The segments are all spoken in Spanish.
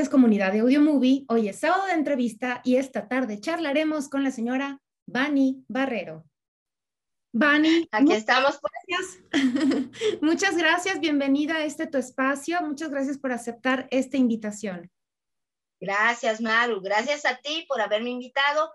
Tardes, comunidad de Audio Movie. Hoy es sábado de entrevista y esta tarde charlaremos con la señora Bani Barrero. Bani. Aquí estamos. Gracias. muchas gracias. Bienvenida a este tu espacio. Muchas gracias por aceptar esta invitación. Gracias, Maru. Gracias a ti por haberme invitado.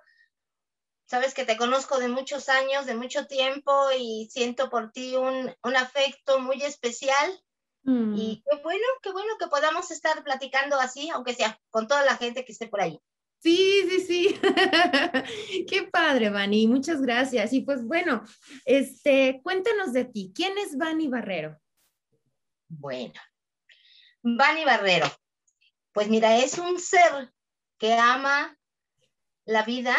Sabes que te conozco de muchos años, de mucho tiempo y siento por ti un, un afecto muy especial Mm. Y qué bueno, qué bueno que podamos estar platicando así, aunque sea con toda la gente que esté por ahí. Sí, sí, sí. Qué padre, Vani. Muchas gracias. Y pues bueno, este, cuéntanos de ti. ¿Quién es Vani Barrero? Bueno, Vani Barrero. Pues mira, es un ser que ama la vida,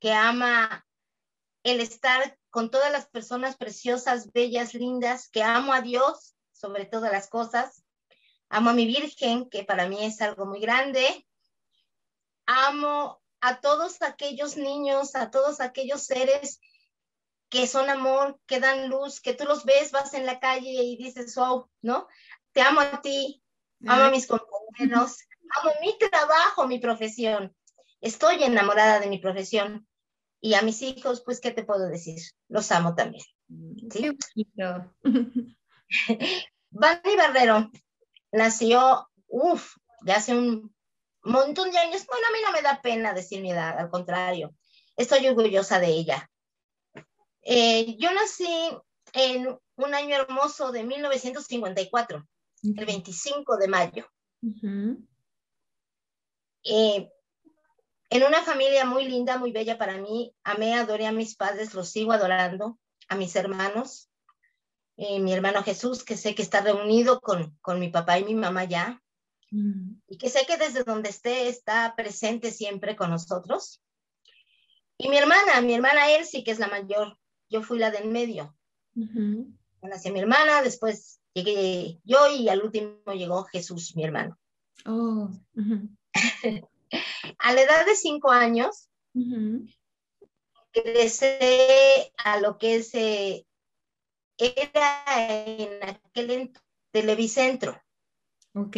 que ama el estar con todas las personas preciosas, bellas, lindas, que amo a Dios sobre todas las cosas. Amo a mi Virgen, que para mí es algo muy grande. Amo a todos aquellos niños, a todos aquellos seres que son amor, que dan luz, que tú los ves, vas en la calle y dices, oh, ¿no? Te amo a ti, amo a mis compañeros, amo mi trabajo, mi profesión. Estoy enamorada de mi profesión. Y a mis hijos, pues, ¿qué te puedo decir? Los amo también. ¿sí? Bunny Barrero nació, uff, ya hace un montón de años. Bueno, a mí no me da pena decir mi edad, al contrario, estoy orgullosa de ella. Eh, yo nací en un año hermoso de 1954, el 25 de mayo. Eh, en una familia muy linda, muy bella para mí. Amé, adoré a mis padres, los sigo adorando, a mis hermanos. Eh, mi hermano Jesús, que sé que está reunido con, con mi papá y mi mamá ya, mm. y que sé que desde donde esté está presente siempre con nosotros. Y mi hermana, mi hermana Elsie, que es la mayor, yo fui la del medio. Uh Nació mi hermana, después llegué yo y al último llegó Jesús, mi hermano. Oh. a la edad de cinco años, crecí a lo que es eh, era en aquel Televicentro. Ok.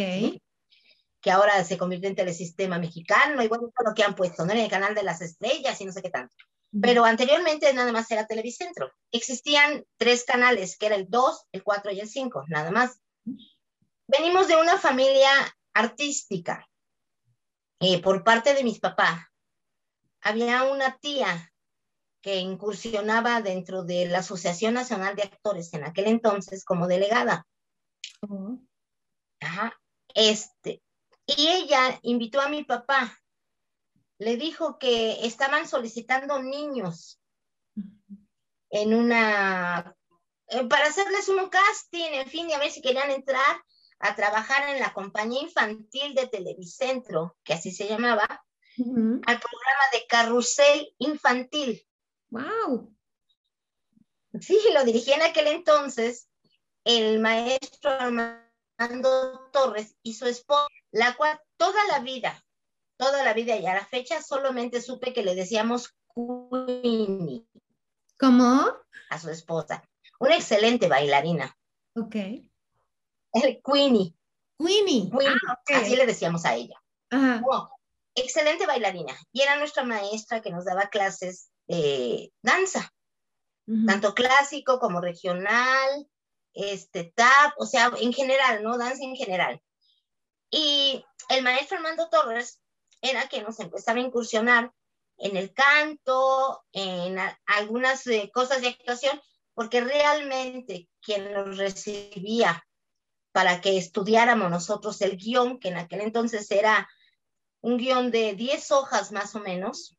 Que ahora se convirtió en Telesistema Mexicano bueno, todo lo que han puesto, ¿no? En el canal de las estrellas y no sé qué tanto. Pero anteriormente nada más era Televicentro. Existían tres canales, que era el 2, el 4 y el 5, nada más. Venimos de una familia artística. Eh, por parte de mis papás, había una tía que incursionaba dentro de la Asociación Nacional de Actores en aquel entonces como delegada. Ajá. Este, y ella invitó a mi papá. Le dijo que estaban solicitando niños en una, eh, para hacerles un casting, en fin, y a ver si querían entrar a trabajar en la compañía infantil de Televicentro, que así se llamaba, al programa de carrusel infantil. ¡Wow! Sí, lo dirigí en aquel entonces el maestro Armando Torres y su esposa, la cual toda la vida, toda la vida y a la fecha solamente supe que le decíamos Queenie. ¿Cómo? A su esposa. Una excelente bailarina. Ok. El Queenie. Queenie. Ah, así le decíamos a ella. excelente bailarina. Y era nuestra maestra que nos daba clases eh, danza, tanto clásico como regional, este, tap, o sea, en general, ¿no? Danza en general. Y el maestro Armando Torres era quien nos empezaba a incursionar en el canto, en algunas eh, cosas de actuación, porque realmente quien nos recibía para que estudiáramos nosotros el guion, que en aquel entonces era un guion de 10 hojas más o menos,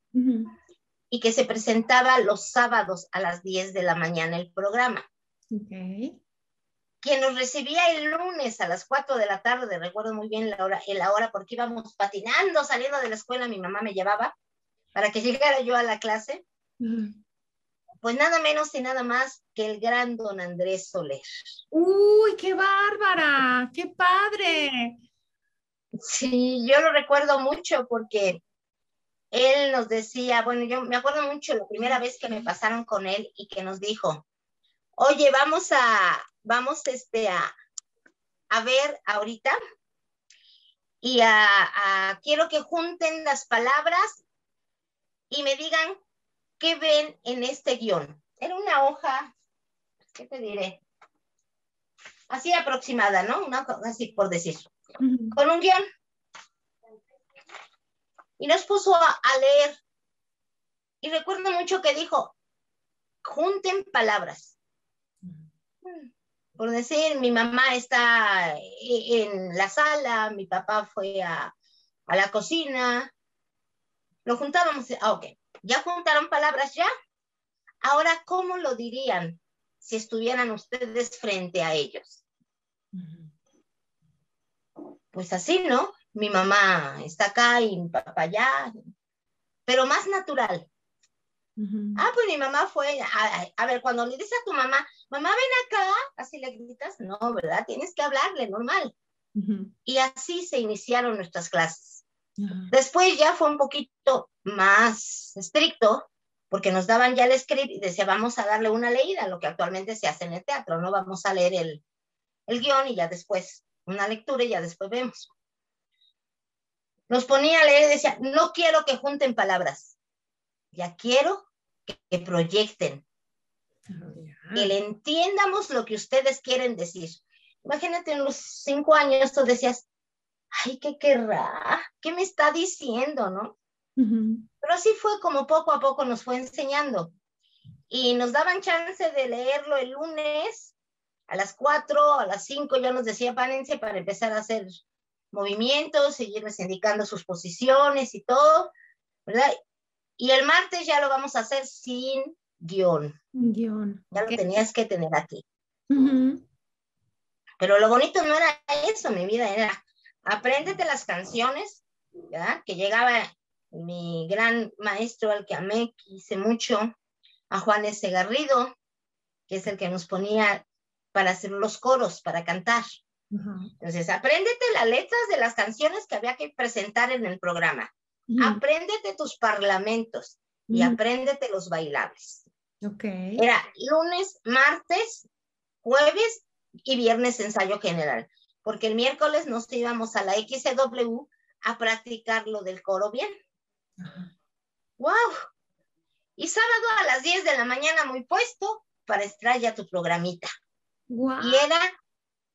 y que se presentaba los sábados a las 10 de la mañana el programa. Okay. Quien nos recibía el lunes a las 4 de la tarde, recuerdo muy bien la hora, la hora porque íbamos patinando saliendo de la escuela, mi mamá me llevaba para que llegara yo a la clase. Pues nada menos y nada más que el gran don Andrés Soler. ¡Uy, qué bárbara! ¡Qué padre! Sí, yo lo recuerdo mucho porque él nos decía, bueno, yo me acuerdo mucho la primera vez que me pasaron con él y que nos dijo, oye, vamos a, vamos este, a, a ver ahorita y quiero que junten las palabras y me digan qué ven en este guion. Era una hoja, ¿qué te diré? Así aproximada, ¿no? Una así por decir. Con un guion. Y nos puso a, leer. Y recuerdo mucho que dijo, junten palabras. Por decir, mi mamá está en la sala, mi papá fue a, a la cocina, lo juntábamos, ah, ok, ya juntaron palabras ya. Ahora, ¿cómo lo dirían si estuvieran ustedes frente a ellos? Pues así, ¿no? Mi mamá está acá y mi papá allá, pero más natural. Ah, pues mi mamá fue, a, ver, cuando le dices a tu mamá, mamá ven acá, así le gritas, no, ¿verdad? Tienes que hablarle normal. Y así se iniciaron nuestras clases. Después ya fue un poquito más estricto, porque nos daban ya el script y decía, vamos a darle una leída, lo que actualmente se hace en el teatro, no vamos a leer el, el guion y ya después una lectura y ya después vemos. Nos ponía a leer y decía, no quiero que junten palabras, ya quiero que, proyecten, que le entiendamos lo que ustedes quieren decir. Imagínate en los cinco años tú decías, ay, ¿qué querrá? ¿Qué me está diciendo, no? Pero así fue como poco a poco nos fue enseñando. Y nos daban chance de leerlo el lunes a las cuatro, a las cinco ya nos decía párense para empezar a hacer movimientos, seguirles indicando sus posiciones y todo, ¿verdad? Y el martes ya lo vamos a hacer sin guion. Guión. Ya lo tenías que tener aquí. Pero lo bonito no era eso, mi vida, era apréndete las canciones, ¿verdad? Que llegaba mi gran maestro al que amé, quise mucho, a Juan S. Garrido, que es el que nos ponía para hacer los coros, para cantar. Entonces, apréndete las letras de las canciones que había que presentar en el programa. Apréndete tus parlamentos y apréndete los bailables. Okay. Era lunes, martes, jueves y viernes ensayo general, porque el miércoles nos íbamos a la XW a practicar lo del coro bien. ¡Wow! Y sábado a las 10 de la mañana muy puesto para extraer ya tu programita. Y era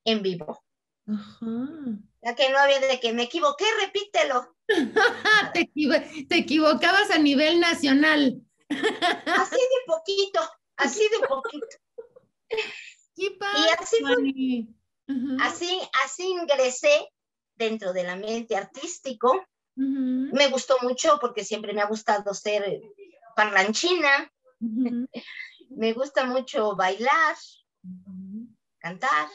en vivo. Ya que no había de que me equivoqué, repítelo. te, equivocabas a nivel nacional. así de poquito, así de poquito. y así así, así ingresé dentro del ambiente artístico. Me gustó mucho porque siempre me ha gustado ser parlanchina. me gusta mucho bailar cantar.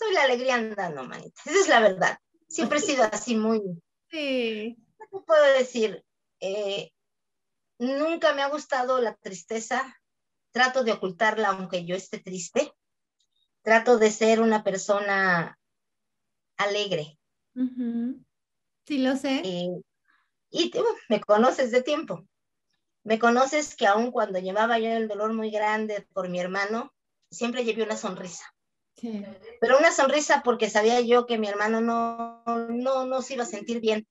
Soy la alegría andando, manita. Esa es la verdad. Siempre he sido así muy... Sí. ¿Qué puedo decir? Eh, nunca me ha gustado la tristeza. Trato de ocultarla aunque yo esté triste. Trato de ser una persona alegre. Sí, lo sé. Eh, y me conoces de tiempo. Me conoces que aun cuando llevaba yo el dolor muy grande por mi hermano, siempre llevé una sonrisa. Pero una sonrisa porque sabía yo que mi hermano no, no, no se iba a sentir bien,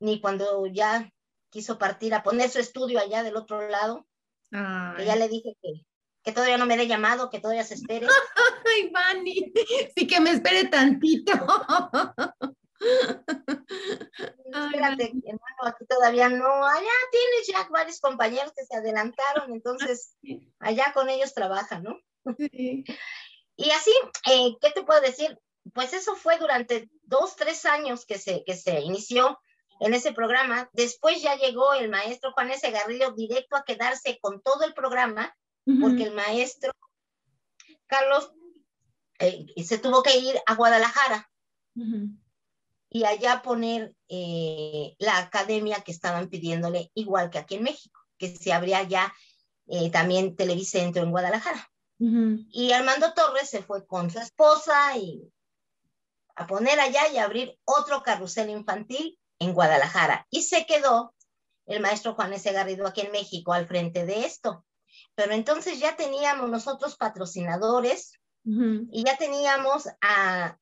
ni cuando ya quiso partir a poner su estudio allá del otro lado, que ya le dije que, que todavía no me dé llamado, que todavía se espere. Ay, Vani, sí que me espere tantito. Espérate, hermano, aquí todavía no. Allá tienes ya varios compañeros que se adelantaron, entonces allá con ellos trabaja, ¿no? Y así, eh, ¿qué te puedo decir? Pues eso fue durante dos, tres años que se, que se inició en ese programa. Después ya llegó el maestro Juan S. Garrido directo a quedarse con todo el programa, porque el maestro Carlos eh, se tuvo que ir a Guadalajara y allá poner eh, la academia que estaban pidiéndole, igual que aquí en México, que se abría ya también Televicentro en Guadalajara. Y Armando Torres se fue con su esposa y a poner allá y abrir otro carrusel infantil en Guadalajara. Y se quedó el maestro Juan S. Garrido aquí en México al frente de esto. Pero entonces ya teníamos nosotros patrocinadores y ya teníamos a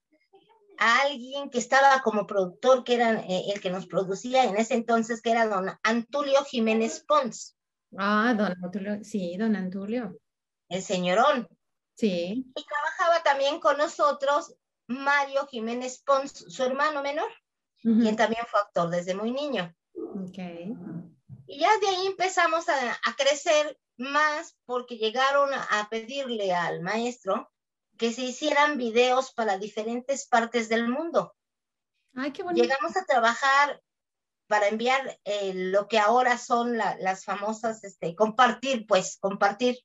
a alguien que estaba como productor, que era eh, el que nos producía en ese entonces, que era don Antulio Jiménez Pons. Ah, don Antulio, sí, don Antulio. El señorón. Sí. Y trabajaba también con nosotros Mario Jiménez Pons, su hermano menor, quien también fue actor desde muy niño. Okay. Y ya de ahí empezamos a, a crecer más porque llegaron a pedirle al maestro que se hicieran videos para diferentes partes del mundo. Ay, qué bonito. Llegamos a trabajar para enviar eh, lo que ahora son las famosas, este, compartir, pues, compartir,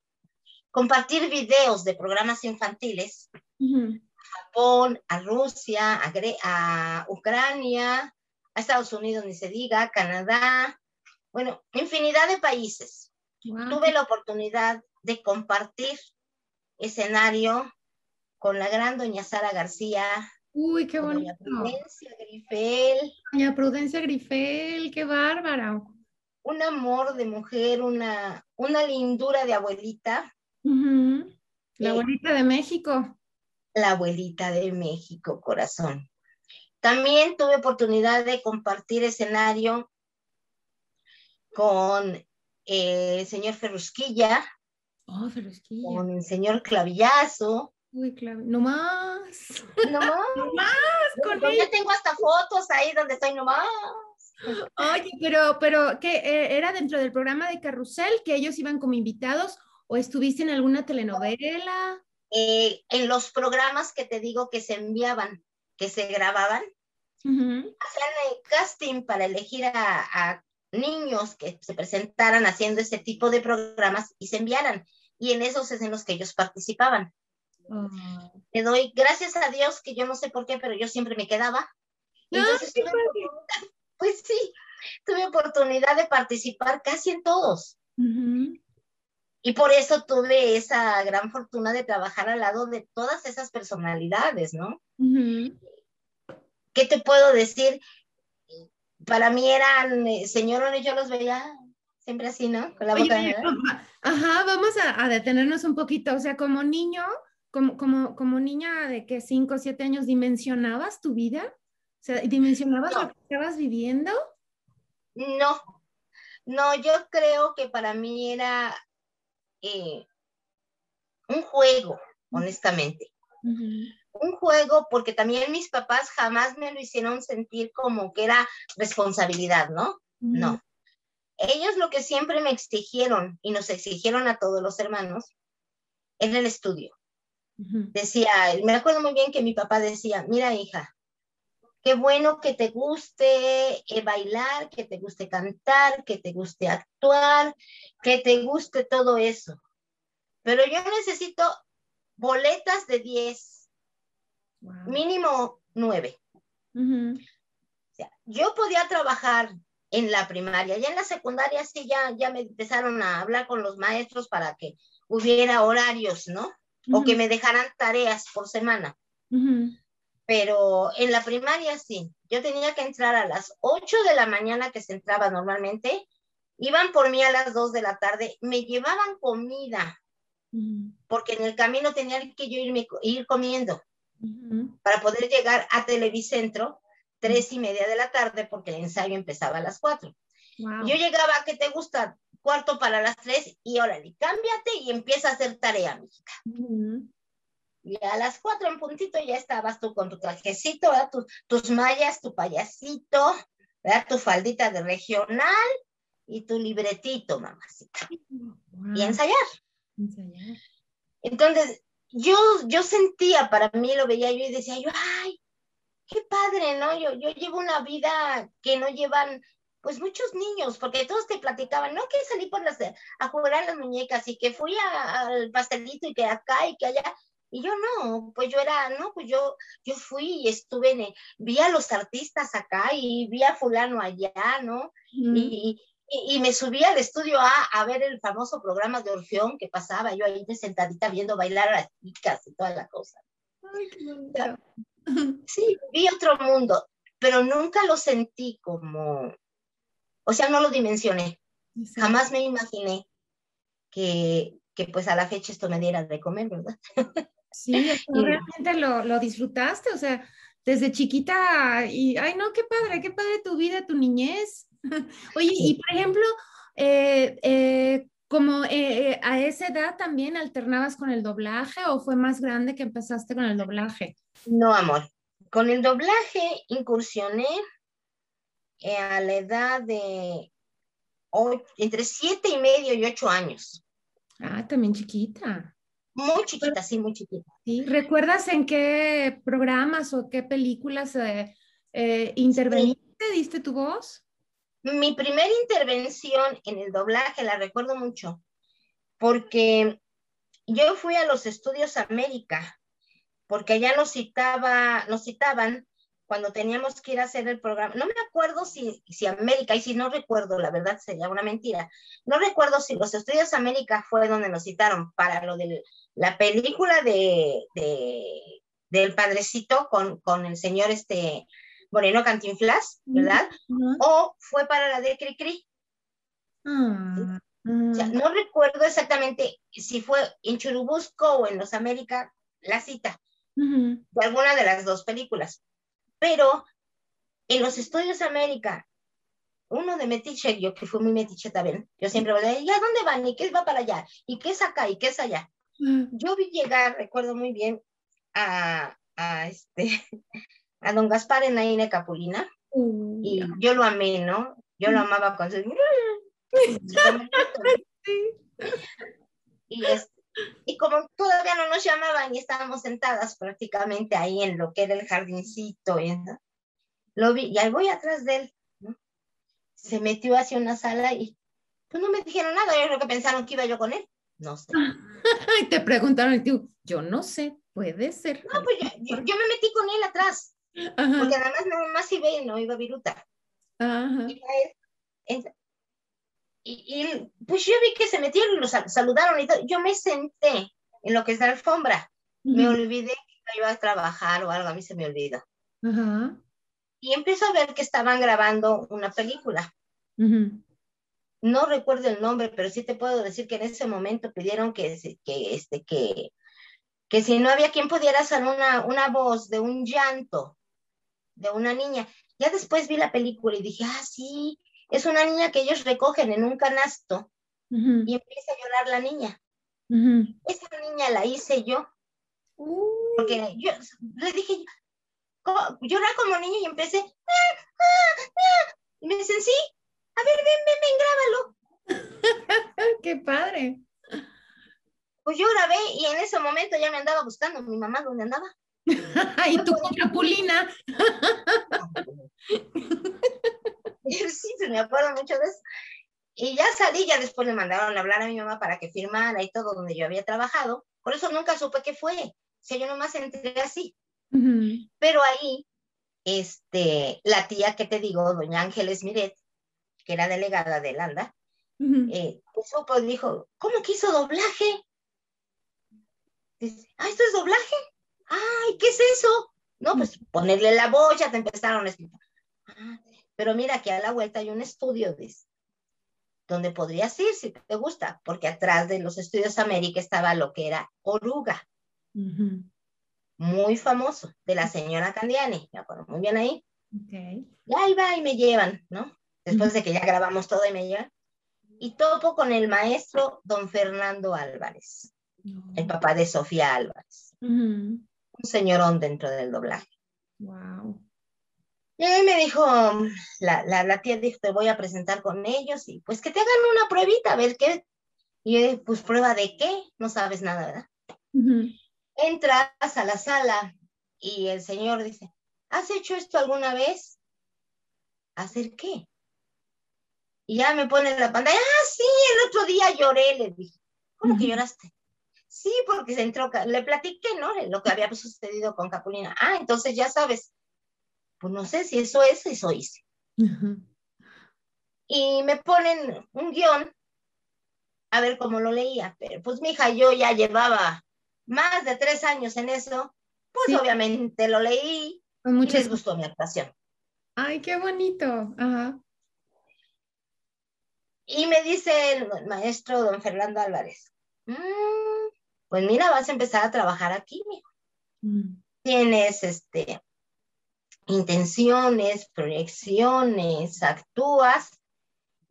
compartir videos de programas infantiles a Japón, a Rusia, a, a Ucrania, a Estados Unidos, ni se diga, Canadá, bueno, infinidad de países. Tuve la oportunidad de compartir escenario con la gran doña Sara García. Uy, qué bonito. Doña Prudencia Grifel. Doña Prudencia Grifel, qué bárbara. Un amor de mujer, una, una lindura de abuelita. La abuelita de México. La abuelita de México, corazón. También tuve oportunidad de compartir escenario con eh, el señor Ferrusquilla. Oh, Ferrusquilla. Con el señor Clavillazo. Uy, claro, no más. No más. no más. Con yo tengo hasta fotos ahí donde estoy nomás. Oye, pero, pero, ¿qué? Eh, ¿Era dentro del programa de Carrusel que ellos iban como invitados o estuviste en alguna telenovela? Eh, en los programas que te digo que se enviaban, que se grababan, hacían el casting para elegir a, niños que se presentaran haciendo ese tipo de programas y se enviaran. Y en esos es en los que ellos participaban. Le doy gracias a Dios que yo no sé por qué, pero yo siempre me quedaba. Entonces, pues sí, tuve oportunidad de participar casi en todos. Y por eso tuve esa gran fortuna de trabajar al lado de todas esas personalidades, ¿no? ¿Qué te puedo decir? Para mí eran eh, señorones, yo los veía siempre así, ¿no? Con la boca. Ajá, vamos a, a, detenernos un poquito. O sea, como niño, como, como, como niña de que 5 o 7 años, ¿dimensionabas tu vida? O sea, ¿dimensionabas lo que estabas viviendo? No, no, yo creo que para mí era eh, un juego, honestamente. Un juego porque también mis papás jamás me lo hicieron sentir como que era responsabilidad, ¿no? No. Ellos lo que siempre me exigieron y nos exigieron a todos los hermanos era el estudio. Decía, me acuerdo muy bien que mi papá decía, mira hija, qué bueno que te guste eh, bailar, que te guste cantar, que te guste actuar, que te guste todo eso. Pero yo necesito boletas de 10, mínimo 9. yo podía trabajar en la primaria, ya en la secundaria sí, ya, ya me empezaron a hablar con los maestros para que hubiera horarios, ¿no? o que me dejaran tareas por semana. Pero en la primaria sí, yo tenía que entrar a las 8 de la mañana que se entraba normalmente, iban por mí a las 2 de la tarde, me llevaban comida, porque en el camino tenía que yo irme, ir comiendo para poder llegar a Televicentro tres y media de la tarde porque el ensayo empezaba a las 4. Yo llegaba, ¿qué te gusta? cuarto para las tres y órale, cámbiate y empieza a hacer tarea, mi Y a las cuatro en puntito ya estabas tú con tu trajecito, tus mallas, tu payasito, tu faldita de regional y tu libretito, mamacita. Y ensayar. ensayar. Entonces, yo, yo sentía, para mí lo veía yo y decía yo, ay, qué padre, ¿no? Yo, yo llevo una vida que no llevan pues muchos niños, porque todos te platicaban, no que salí por las, a jugar a las muñecas y que fui al pastelito y que acá y que allá. Y yo no, pues yo era, no, pues yo, yo fui y estuve, en, vi a los artistas acá y vi a fulano allá, ¿no? y, y, me subí al estudio A a ver el famoso programa de Orfeón que pasaba yo ahí sentadita viendo bailar a las chicas y toda la cosa. Ay, qué Sí, vi otro mundo, pero nunca lo sentí como, o sea, no lo dimensioné. Jamás me imaginé que, pues a la fecha esto me diera de comer, ¿verdad? Sí, realmente lo, lo, disfrutaste, o sea, desde chiquita y, ay, no, qué padre, qué padre tu vida, tu niñez. Oye, y por ejemplo, eh, eh, como eh, a esa edad también alternabas con el doblaje o fue más grande que empezaste con el doblaje? No, amor. Con el doblaje incursioné a la edad de entre siete y medio y ocho años. Ah, también chiquita. Muy chiquita, sí, muy chiquita. ¿Sí? ¿Recuerdas en qué programas o qué películas eh, eh, interveniste, diste tu voz? Mi primera intervención en el doblaje la recuerdo mucho, porque yo fui a los estudios América, porque allá nos citaba, nos citaban cuando teníamos que ir a hacer el programa, no me acuerdo si, si América, y si no recuerdo, la verdad sería una mentira, no recuerdo si los estudios América fue donde nos citaron para lo de la película de, del padrecito con, con el señor este Moreno Cantinflas, ¿verdad? O fue para la de Cricri. Ah, no recuerdo exactamente si fue en Churubusco o en Los América la cita de alguna de las dos películas. Pero en los estudios América, uno de metiche, yo que fui muy metiche también, yo siempre voy a decir, ¿y a dónde van? ¿Y qué va para allá? ¿Y qué es acá? ¿Y qué es allá? Mm. Yo vi llegar, recuerdo muy bien, a, a este, a don Gaspar en Aine Capulina, y yo lo amé, ¿no? Yo lo mm. amaba con su... y, este, y como todavía no nos llamaban y estábamos sentadas prácticamente ahí en lo que era el jardincito, lo vi, y ahí voy atrás de él, se metió hacia una sala y pues no me dijeron nada, yo creo que pensaron que iba yo con él, no sé. y te preguntaron, tú, yo no sé, puede ser. No, pues yo, yo, me metí con él atrás, porque además nada más iba y no iba a viruta. Ajá. Y, y, pues yo vi que se metieron y los saludaron y todo. Yo me senté en lo que es la alfombra. Me olvidé que iba a trabajar o algo, a mí se me olvidó. Y empiezo a ver que estaban grabando una película. No recuerdo el nombre, pero sí te puedo decir que en ese momento pidieron que, que, este, que, que si no había quien pudiera hacer una, una voz de un llanto de una niña. Ya después vi la película y dije, ah, sí, es una niña que ellos recogen en un canasto y empieza a llorar la niña. Esa niña la hice yo. Porque yo le dije, llora como niña y empecé, ah, ah, ah", y me dicen, sí, a ver, ven, ven, ven, grábalo. Qué padre. Pues yo grabé y en ese momento ya me andaba buscando mi mamá dónde andaba. y tu capulina. sí, me acuerdo mucho de eso. Y ya salí, ya después me mandaron a hablar a mi mamá para que firmara y todo donde yo había trabajado. Por eso nunca supe qué fue. O sea, yo nomás entré así. Pero ahí, este, la tía que te digo, doña Ángeles Miret, que era delegada de Landa, eh, pues supo dijo, ¿cómo que hizo doblaje? Dice, ah, ¿esto es doblaje? Ay, ¿qué es eso? No, pues ponerle la voz, ya te empezaron a explicar. Ah, pero mira que a la vuelta hay un estudio de, donde podrías ir si te gusta, porque atrás de los estudios América estaba lo que era Oruga, muy famoso, de la señora Candiani, me acuerdo muy bien ahí. Y ahí va y me llevan, ¿no? Después de que ya grabamos todo y me llevan. Y topo con el maestro don Fernando Álvarez, el papá de Sofía Álvarez. Un señorón dentro del doblaje. Wow. Y ahí me dijo, la, la, tía dijo, te voy a presentar con ellos y pues que te hagan una pruebita, a ver qué. Y yo, pues prueba de qué, no sabes nada, ¿verdad? Entras a la sala y el señor dice, ¿has hecho esto alguna vez? ¿Hacer qué? Y ya me pone la pantalla, ah, sí, el otro día lloré, le dije, ¿cómo que lloraste? Sí, porque se entró, le platiqué, ¿no? Lo que había sucedido con Capulina. Ah, entonces ya sabes, pues no sé si eso es, eso hice. Y me ponen un guion a ver cómo lo leía, pero pues mi hija, yo ya llevaba más de tres años en eso, pues obviamente lo leí Con y les gustó mi actuación. Ay, qué bonito. Y me dice el maestro don Fernando Álvarez, mm, pues mira, vas a empezar a trabajar aquí, mijo. Mm. Tienes este, intenciones, proyecciones, actúas.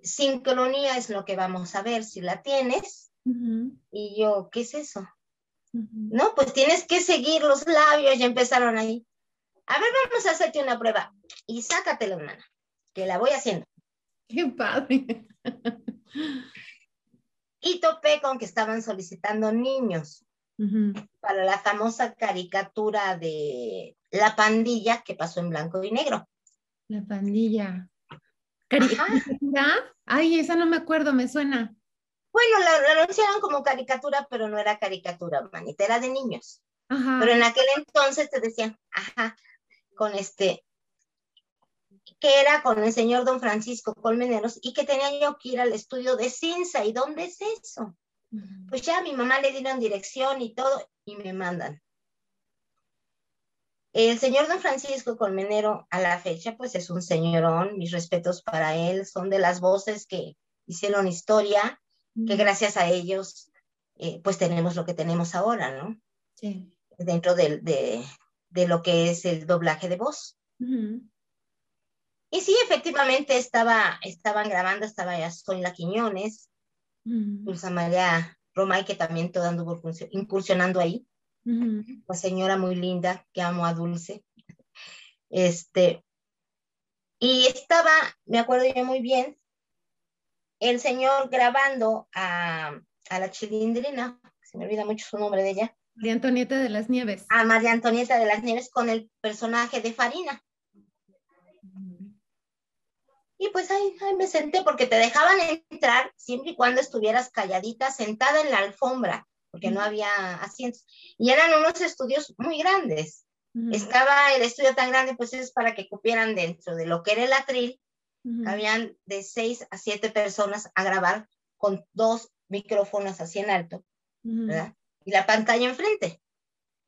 Sincronía es lo que vamos a ver si la tienes. Y yo, ¿qué es eso? No, pues tienes que seguir los labios, ya empezaron ahí. A ver, vamos a hacerte una prueba. Y sácatela, hermana, que la voy haciendo. Qué padre. Y topé con que estaban solicitando niños para la famosa caricatura de La Pandilla que pasó en blanco y negro. La Pandilla. ¿Caricatura? Ay, esa no me acuerdo, me suena. Bueno, la, anunciaron como caricatura, pero no era caricatura, manita, era de niños. Pero en aquel entonces te decían, ajá, con este, que era con el señor don Francisco Colmeneros y que tenía yo que ir al estudio de Cinza. ¿Y dónde es eso? Pues ya mi mamá le dieron dirección y todo y me mandan. El señor don Francisco Colmenero a la fecha pues es un señorón, mis respetos para él, son de las voces que hicieron historia, que gracias a ellos eh, pues tenemos lo que tenemos ahora, ¿no? Sí. Dentro de, de, lo que es el doblaje de voz. Y sí, efectivamente estaba, estaban grabando, estaba ya La Quiñones, Dulce María Romay, que también todo anduvo incursionando ahí. La señora muy linda, que amo a Dulce. Este, y estaba, me acuerdo yo muy bien, el señor grabando a, a la chilindrina, se me olvida mucho su nombre de ella. María Antonieta de las Nieves. A María Antonieta de las Nieves con el personaje de Farina. Y pues ahí, me senté porque te dejaban entrar siempre y cuando estuvieras calladita, sentada en la alfombra, porque no había asientos. Y eran unos estudios muy grandes. Estaba el estudio tan grande, pues es para que cupieran dentro de lo que era el atril. Habían de seis a siete personas a grabar con dos micrófonos así en alto, ¿verdad? Y la pantalla enfrente.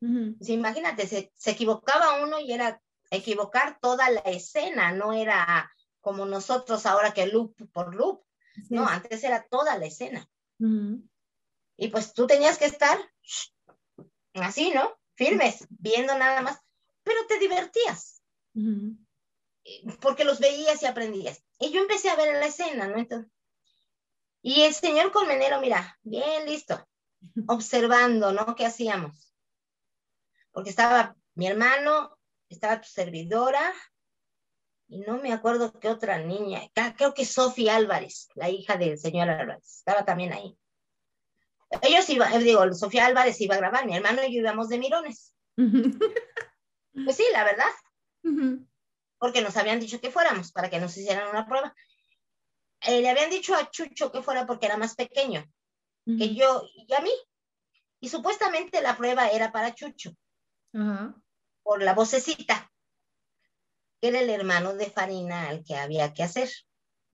imagínate, se, se equivocaba uno y era equivocar toda la escena, no era como nosotros ahora que loop por loop. No, antes era toda la escena. Y pues tú tenías que estar así, ¿no? Firmes, viendo nada más, pero te divertías. Porque los veías y aprendías. Y yo empecé a ver la escena, ¿no? Entonces, y el señor Colmenero, mira, bien listo, observando, ¿no? ¿Qué hacíamos? Porque estaba mi hermano, estaba tu servidora, y no me acuerdo qué otra niña, creo que Sofía Álvarez, la hija del señor Álvarez, estaba también ahí. Ellos iban, eh, digo, Sofía Álvarez iba a grabar, mi hermano y yo íbamos de mirones. pues sí, la verdad. Porque nos habían dicho que fuéramos para que nos hicieran una prueba. Eh, le habían dicho a Chucho que fuera porque era más pequeño que yo y a mí. Y supuestamente la prueba era para Chucho. Por la vocecita que era el hermano de Farina al que había que hacer.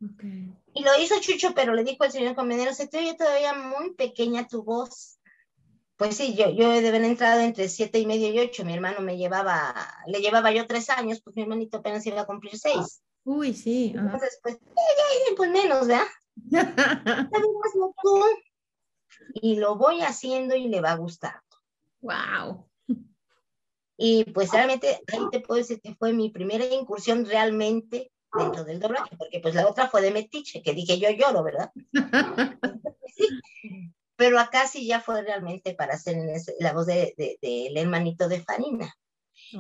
Y lo hizo Chucho, pero le dijo el señor comedero, se te oye todavía muy pequeña tu voz. Pues sí, yo, yo de haber entrado entre siete y medio y ocho, mi hermano me llevaba, le llevaba yo tres años, pues mi hermanito apenas iba a cumplir seis. Uy, sí. Entonces, pues, pues menos, ¿verdad? y lo voy haciendo y le va a gustar. Wow. Y pues realmente ahí te puedo decir que fue mi primera incursión realmente dentro del doblaje, porque pues la otra fue de Metiche, que dije yo lloro, ¿verdad? Pero acá sí ya fue realmente para hacer la voz del de, de, hermanito de Farina.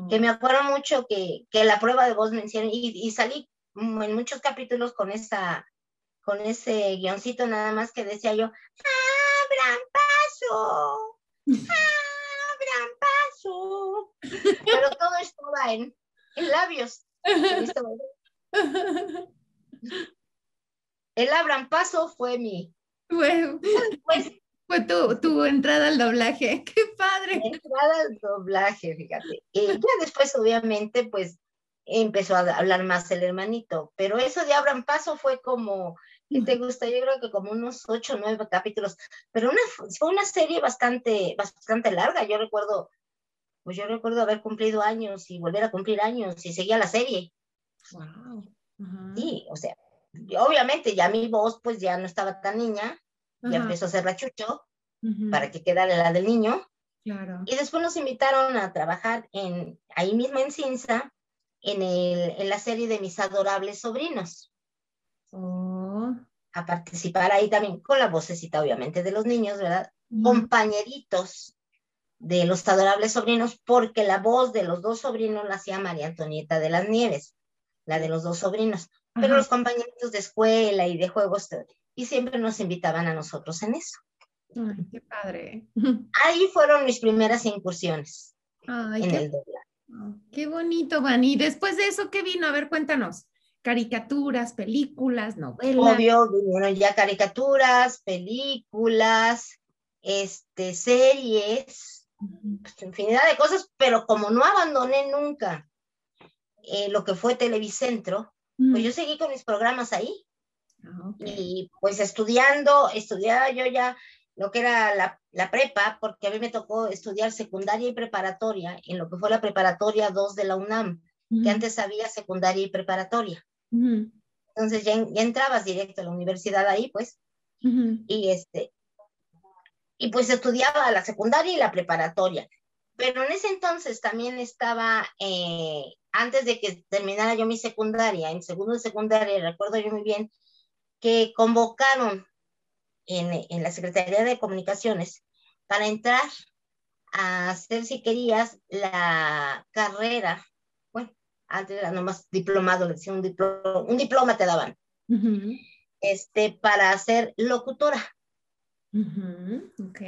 Que me acuerdo mucho que, que la prueba de voz me hicieron, y, y, salí en muchos capítulos con esa con ese guioncito nada más que decía yo, ¡abran paso! ¡abran paso! pero todo estaba en, en labios. El abran paso fue mi. Fue, pues, fue tu, tu, entrada al doblaje. ¡Qué padre! Entrada al doblaje, fíjate. Y ya después, obviamente, pues empezó a hablar más el hermanito. Pero eso de abran paso fue como. ¿Qué te gusta? Yo creo que como unos ocho o nueve capítulos. Pero una, fue una serie bastante, bastante larga. Yo recuerdo pues yo recuerdo haber cumplido años y volver a cumplir años y seguía la serie. Wow. Sí, o sea, obviamente ya mi voz pues ya no estaba tan niña, ya empezó a ser rachucho para que quedara la del niño. Claro. Y después nos invitaron a trabajar en, ahí mismo en Cinza, en, el, en la serie de mis adorables sobrinos. Oh. A participar ahí también con la vocecita, obviamente, de los niños, ¿verdad? Compañeritos de los adorables sobrinos, porque la voz de los dos sobrinos la hacía María Antonieta de las Nieves, la de los dos sobrinos. Pero los compañeritos de escuela y de juegos, y siempre nos invitaban a nosotros en eso. Ay, qué padre. Ahí fueron mis primeras incursiones Ay, en qué, el doblaje. qué bonito, Vani. Después de eso, ¿qué vino? A ver, cuéntanos. Caricaturas, películas, novelas. Obvio, vinieron ya caricaturas, películas, este, series, pues, infinidad de cosas, pero como no abandoné nunca eh, lo que fue Televicentro, pues yo seguí con mis programas ahí. Ah, ok. Y pues estudiando, estudiaba yo ya lo que era la, la prepa, porque a mí me tocó estudiar secundaria y preparatoria en lo que fue la preparatoria 2 de la UNAM, que Ujú, antes había secundaria y preparatoria. ujú, Entonces ya, ya entrabas directo a la universidad ahí, pues, y este, y pues estudiaba la secundaria y la preparatoria. Pero en ese entonces también estaba, eh, antes de que terminara yo mi secundaria, en segundo de secundaria, recuerdo yo muy bien, que convocaron en, en la Secretaría de Comunicaciones para entrar a hacer, si querías, la carrera, bueno, antes era nomás diplomado, le decían un, diplo- un diploma te daban, Ujú, este, para ser locutora. ujú, Ok.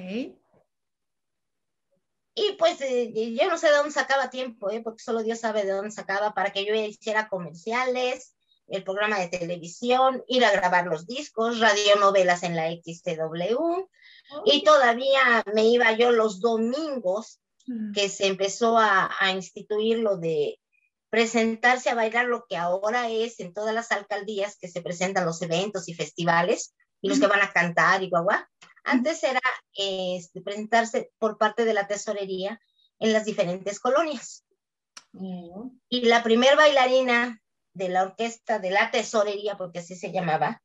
Y pues eh, yo no sé de dónde sacaba tiempo, ¿eh? porque solo Dios sabe de dónde sacaba para que yo hiciera comerciales, el programa de televisión, ir a grabar los discos, radionovelas en la XTW. Y todavía me iba yo los domingos Mm, que se empezó a, a instituir lo de presentarse a bailar lo que ahora es en todas las alcaldías que se presentan los eventos y festivales y los que van a cantar y guagua. Antes era este, presentarse por parte de la tesorería en las diferentes colonias. Y la primer bailarina de la orquesta de la tesorería, porque así se llamaba,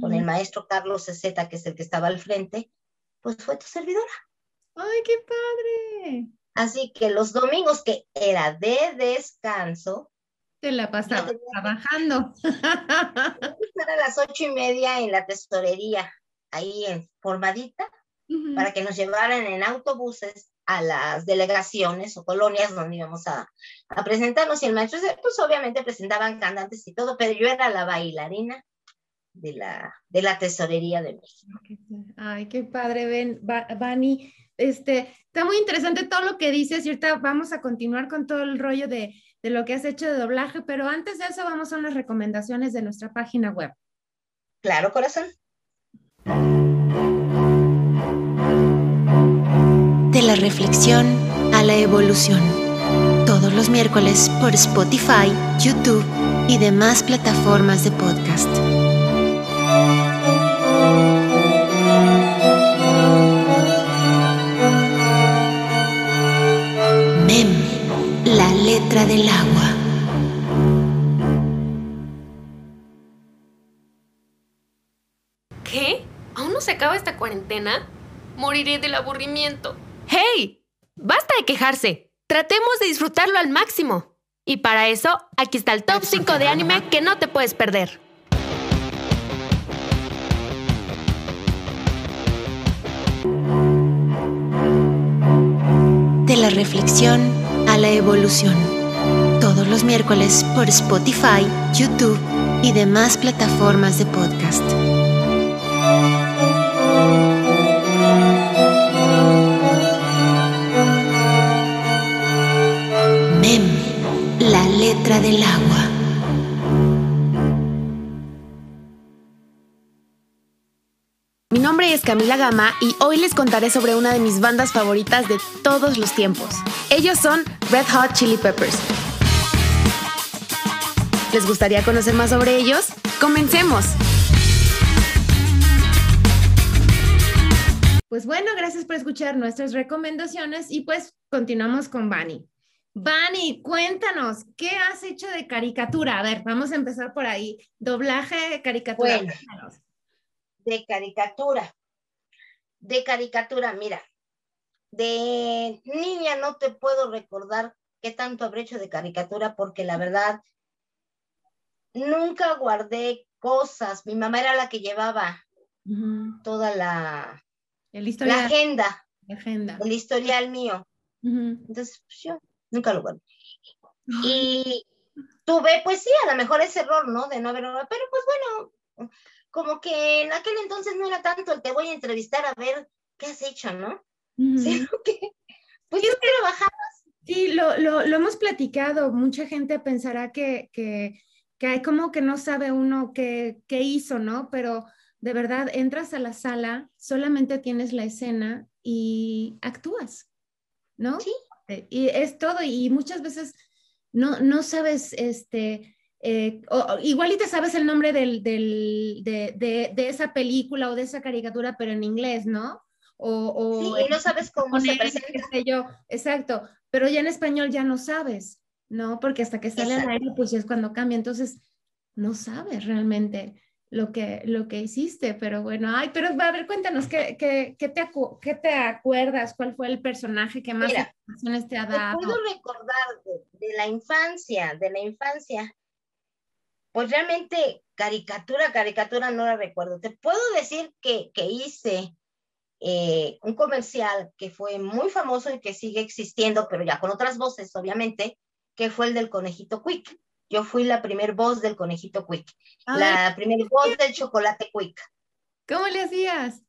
con el maestro Carlos Ceceta, que es el que estaba al frente, pues fue tu servidora. Ay, qué padre. Así que los domingos que era de descanso, Te la pasaba trabajando. estar a las ocho y media en la tesorería, ahí en formadita, para que nos llevaran en autobuses a las delegaciones o colonias donde íbamos a, a presentarnos. Y el maestro, pues obviamente presentaban cantantes y todo, pero yo era la bailarina de la, de la tesorería de México. Ay, qué padre, ven, Va- Vani. Este, está muy interesante todo lo que dices y ahorita vamos a continuar con todo el rollo de, de lo que has hecho de doblaje, pero antes de eso vamos a unas recomendaciones de nuestra página web. Claro, corazón. La reflexión a la evolución. Todos los miércoles por Spotify, YouTube y demás plataformas de podcast. Mem, la letra del agua. ¿Qué? ¿Aún no se acaba esta cuarentena? Moriré del aburrimiento. ¡Hey! Basta de quejarse. Tratemos de disfrutarlo al máximo. Y para eso, aquí está el top 5 de anime que no te puedes perder. De la reflexión a la evolución. Todos los miércoles por Spotify, YouTube y demás plataformas de podcast. Letra del agua. Mi nombre es Camila Gama y hoy les contaré sobre una de mis bandas favoritas de todos los tiempos. Ellos son Red Hot Chili Peppers. ¿Les gustaría conocer más sobre ellos? ¡Comencemos! Pues bueno, gracias por escuchar nuestras recomendaciones y pues continuamos con Vani. Vani, cuéntanos, ¿qué has hecho de caricatura? A ver, vamos a empezar por ahí. Doblaje, caricatura. Bueno. Cuéntanos. de caricatura. De caricatura, mira. De niña no te puedo recordar qué tanto habré hecho de caricatura, porque la verdad, nunca guardé cosas. Mi mamá era la que llevaba toda la, El la historial. agenda, la agenda. el historial mío. Entonces, pues, yo nunca lo guardé. Y tuve, pues sí, a lo mejor ese error, ¿no? De no haber, pero pues bueno, como que en aquel entonces no era tanto el te voy a entrevistar a ver qué has hecho, ¿no? Sino que, pues Sí, yo trabajaba. Sí, lo, lo, lo hemos platicado. Mucha gente pensará que, que, que hay como que no sabe uno qué, qué hizo, ¿no? Pero de verdad, entras a la sala, solamente tienes la escena y actúas, ¿no? Sí. Eh, Y es todo. Y muchas veces no, no sabes, este, eh, o- o igual y te sabes el nombre del, del, de, de, de esa película o de esa caricatura, pero en inglés, ¿no? O, o Sí, y no sabes cómo se presenta. qué sé yo, exacto, pero ya en español ya no sabes, ¿no? Porque hasta que sale al aire, pues ya es cuando cambia, entonces no sabes realmente lo que, lo que hiciste, pero bueno, ay, pero a ver, cuéntanos, ¿qué, qué, qué te, acu- qué te acuerdas? ¿Cuál fue el personaje que más Mira, te ha dado? puedo recordar de, de la infancia, de la infancia. Pues realmente caricatura, caricatura no la recuerdo. Te puedo decir que, que hice eh, un comercial que fue muy famoso y que sigue existiendo, pero ya con otras voces, obviamente, que fue el del conejito Quick. Yo fui la primer voz del conejito Quick, la primer voz del chocolate Quick. ¿cómo le hacías?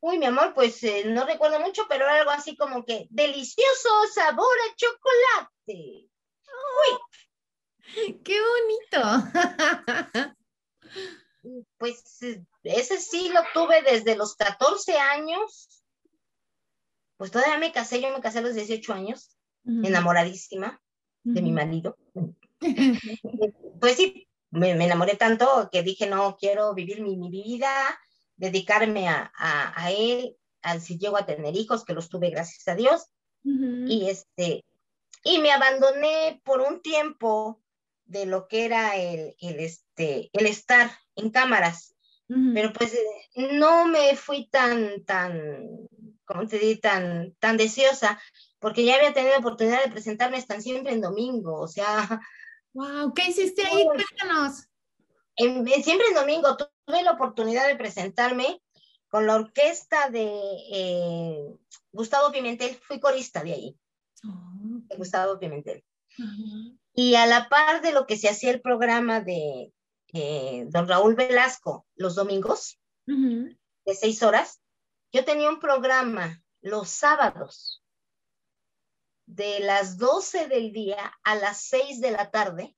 Uy, mi amor, pues eh, no recuerdo mucho, pero era algo así como que delicioso sabor a chocolate. ¡Qué bonito! Pues ese sí lo tuve desde los 14 años. Pues todavía me casé, yo me casé a los 18 años, enamoradísima de mi marido. Pues sí, me, me enamoré tanto que dije, no, quiero vivir mi, mi vida, dedicarme a, a, a él, a, si llego a tener hijos, que los tuve gracias a Dios. Ujú. y este y me abandoné por un tiempo de lo que era el, el, este, el estar en cámaras, Ujú. pero pues no me fui tan, tan, ¿cómo te di? Tan, tan deseosa, porque ya había tenido oportunidad de presentarme hasta siempre en domingo, o sea, Wow, ¿qué hiciste ahí? Uy. Cuéntanos. en- siempre en domingo tuve la oportunidad de presentarme con la orquesta de eh, Gustavo Pimentel, fui corista de ahí, Oh, de ok. Gustavo Pimentel. Y a la par de lo que se hacía el programa de eh, don Raúl Velasco los domingos, de seis horas, yo tenía un programa los sábados de las 12 del día a las 6 de la tarde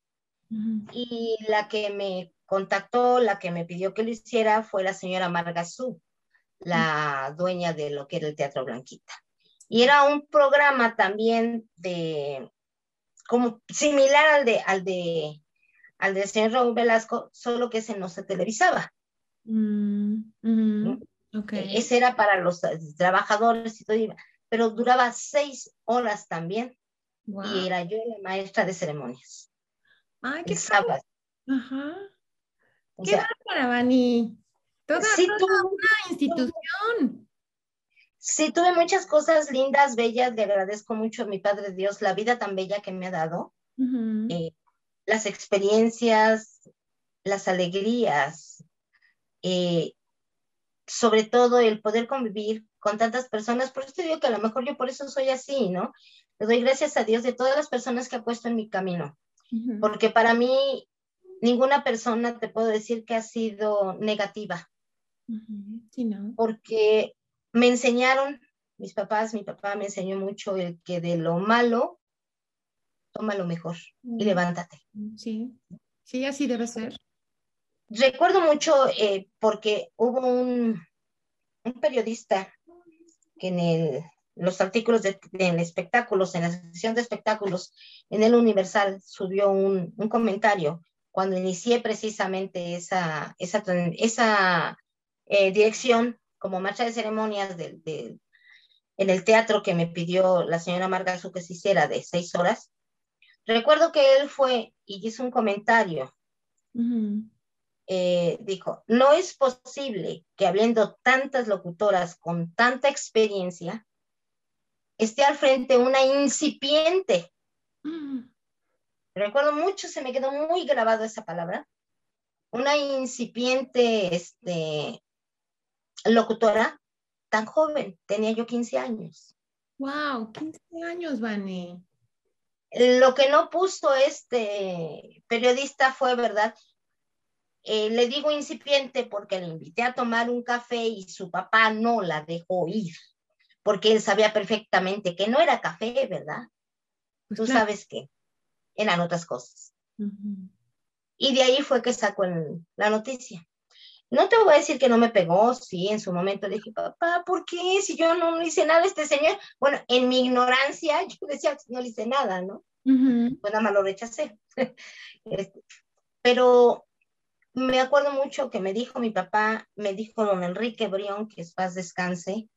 y la que me contactó, la que me pidió que lo hiciera fue la señora Margazú, la dueña de lo que era el Teatro Blanquita. Y era un programa también de, como similar al de, al de, al del señor Raúl Velasco, solo que ese no se televisaba. Mm, ujú. Ok. Ese era para los trabajadores y todo, pero duraba seis horas también Wow. y era yo la maestra de ceremonias. Ay, qué sábado. Ajá. O Qué bárbara, Vani. Toda, sí toda tuve, una institución. sí tuve muchas cosas lindas, bellas, le agradezco mucho a mi Padre Dios la vida tan bella que me ha dado, eh, las experiencias, las alegrías, eh, sobre todo el poder convivir con tantas personas. Por eso te digo que a lo mejor yo por eso soy así, ¿no? Le doy gracias a Dios de todas las personas que ha puesto en mi camino, porque para mí ninguna persona te puedo decir que ha sido negativa. Sí, ¿no? porque me enseñaron, mis papás, mi papá me enseñó mucho el que de lo malo, toma lo mejor y levántate. Sí. Sí, así debe ser. Recuerdo mucho eh, porque hubo un, un periodista que en el- los artículos de, en espectáculos, en la sección de espectáculos, en el Universal, subió un, un comentario cuando inicié precisamente esa, esa, esa eh, dirección como marcha de ceremonias del- del- en el teatro que me pidió la señora Margazu que se hiciera de seis horas. Recuerdo que él fue y hizo un comentario Ujú. Eh, dijo, no es posible que habiendo tantas locutoras con tanta experiencia, esté al frente una incipiente Recuerdo mucho, se me quedó muy grabado esa palabra. Una incipiente este, locutora tan joven, tenía yo 15 años. Wow, 15 años, Vani. Lo que no puso este periodista fue, ¿verdad? Eh, le digo incipiente porque le invité a tomar un café y su papá no la dejó ir, porque él sabía perfectamente que no era café, ¿verdad? Pues Tú sabes que eran otras cosas. Y de ahí fue que sacó la noticia. No te voy a decir que no me pegó, sí, en su momento le dije, papá, ¿por qué? Si yo no, hice nada este señor. Bueno, en mi ignorancia, yo decía, no le hice nada, ¿no? Pues nada más lo rechacé. Este, pero me acuerdo mucho que me dijo mi papá, me dijo don Enrique Brión, que es paz descanse,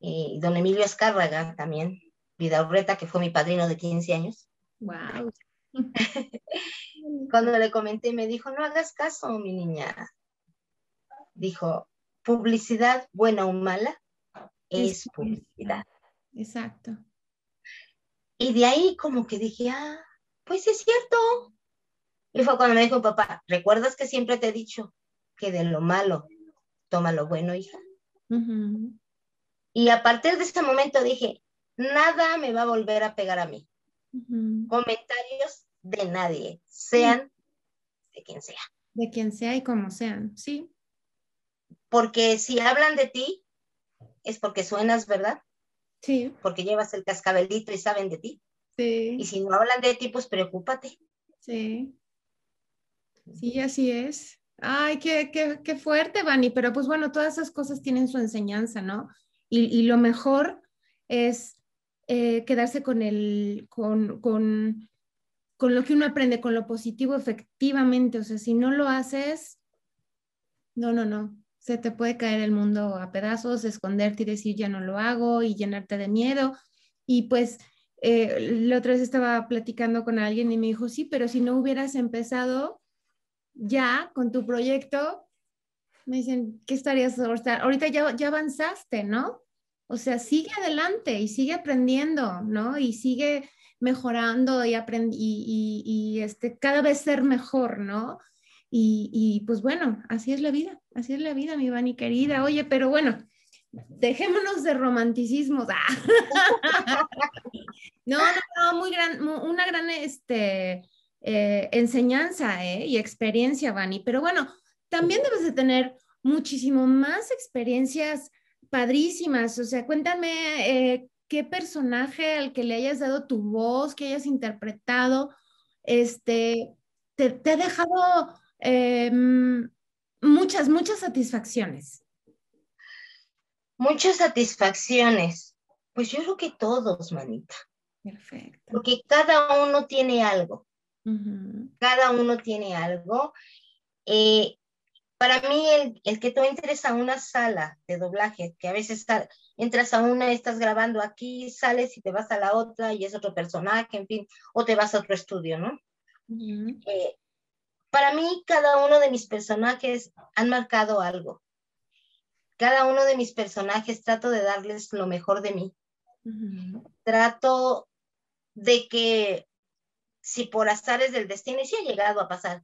y don Emilio Escárraga también, vida Vidaurreta, que fue mi padrino de 15 años. Wow. Cuando le comenté, me dijo, no hagas caso, mi niña, dijo, publicidad buena o mala es, publicidad. Exacto. Y de ahí como que dije, ah, pues es cierto. Y fue cuando me dijo papá, ¿recuerdas que siempre te he dicho que de lo malo toma lo bueno, hija? Y a partir de ese momento dije, nada me va a volver a pegar a mí. Comentarios de nadie, sean de quien sea. De quien sea y como sean, sí porque si hablan de ti, es porque suenas, ¿verdad? Sí. Porque llevas el cascabelito y saben de ti. Sí. Y si no hablan de ti, pues preocúpate. Sí. Sí, así es. Ay, qué, qué, qué fuerte, Vani, pero pues bueno, todas esas cosas tienen su enseñanza, ¿no? Y, lo mejor es eh, quedarse con, el, con, con, con lo que uno aprende, con lo positivo, efectivamente. O sea, si no lo haces, no, no, no se te puede caer el mundo a pedazos, esconderte y decir ya no lo hago y llenarte de miedo. Y pues eh, la otra vez estaba platicando con alguien y me dijo, sí, pero si no hubieras empezado ya con tu proyecto, me dicen, ¿qué estarías ahorita? ya, ya avanzaste, ¿no? O sea, sigue adelante y sigue aprendiendo, ¿no? Y sigue mejorando y, y, y, este, cada vez ser mejor, ¿no? Y, pues bueno, así es la vida, así es la vida, mi Vani querida. Oye, pero bueno, dejémonos de romanticismo. no, no, no, muy gran, una gran este, eh, enseñanza ¿eh? y experiencia, Vani. Pero bueno, también debes de tener muchísimo más experiencias padrísimas. O sea, cuéntame eh, qué personaje al que le hayas dado tu voz, que hayas interpretado, este, te, te ha dejado Em, muchas, muchas satisfacciones. Muchas satisfacciones. Pues yo creo que todos, manita. Perfecto. Porque cada uno tiene algo. Cada uno tiene algo. Eh, para mí, el, que tú entres a una sala de doblaje, que a veces entras a una, estás grabando aquí, sales y te vas a la otra y es otro personaje, en fin, o te vas a otro estudio, ¿no? para mí cada uno de mis personajes han marcado algo. Cada uno de mis personajes trato de darles lo mejor de mí. Trato de que si por azares del destino, y si ha llegado a pasar,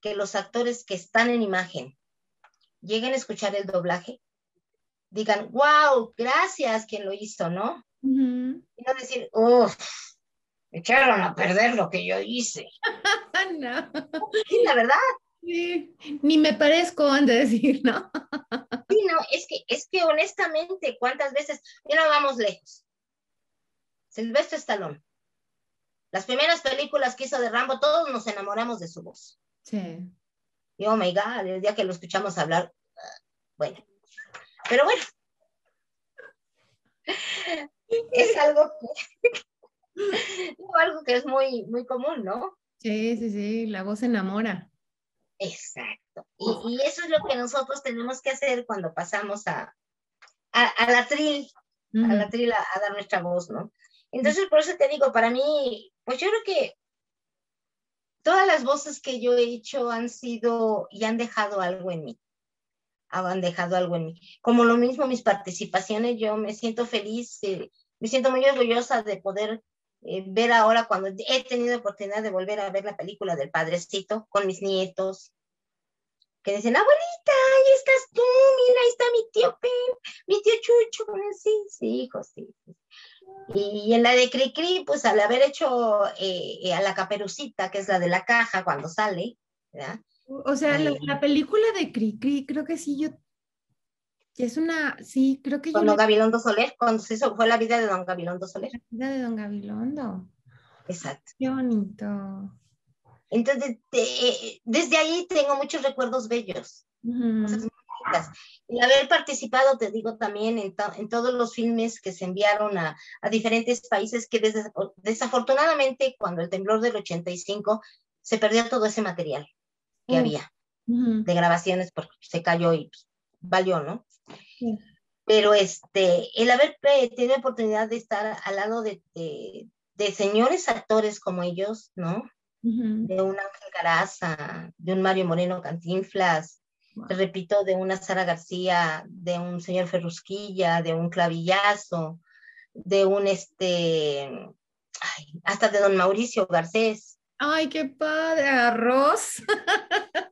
que los actores que están en imagen lleguen a escuchar el doblaje, digan, wow, gracias quien lo hizo, ¿no? Y no decir, uff, echaron a perder lo que yo hice. no. Sí, la verdad. Sí, ni me parezco, han de decir, ¿no? sí, no, es que, es que honestamente, ¿cuántas veces? Ya no vamos lejos. Silvestre Stallone. Las primeras películas que hizo de Rambo, todos nos enamoramos de su voz. Sí. Y oh my God, el día que lo escuchamos hablar, bueno. Pero bueno. es algo algo que es muy, muy común, ¿no? Sí, sí, sí, la voz enamora. Exacto. Y, eso es lo que nosotros tenemos que hacer cuando pasamos a, a, la tril, a la tril a, dar nuestra voz, ¿no? Entonces, por eso te digo, para mí, pues yo creo que todas las voces que yo he hecho han sido y han dejado algo en mí. Han dejado algo en mí. Como lo mismo mis participaciones, yo me siento feliz, eh, me siento muy orgullosa de poder eh, ver ahora cuando he tenido oportunidad de volver a ver la película del padrecito con mis nietos, que dicen, abuelita, ahí estás tú, mira, ahí está mi tío Pen, mi tío Chucho, sí, sí, hijo, sí. Y en la de Cricri, pues al haber hecho eh, eh, a la caperucita, que es la de la caja cuando sale, ¿verdad? O sea, la, la película de Cricri, creo que sí, yo es una, sí, creo que Con Don Gabilondo Soler, cuando se hizo, fue la vida de Don Gabilondo Soler. La vida de Don Gabilondo. Exacto. Qué bonito. Entonces, desde ahí tengo muchos recuerdos bellos. Y haber participado, te digo también, en, en, todos los filmes que se enviaron a, a diferentes países que desafortunadamente cuando el temblor del 85 se perdió todo ese material que había de grabaciones porque se cayó y pues, valió, ¿no? Pero este, el haber tenido oportunidad de estar al lado de, de, señores actores como ellos, ¿no? De un Ángel Garaza, de un Mario Moreno Cantinflas, repito, de una Sara García, de un señor Ferrusquilla, de un Clavillazo, de un este, hasta de don Mauricio Garcés. Ay, qué padre, arroz.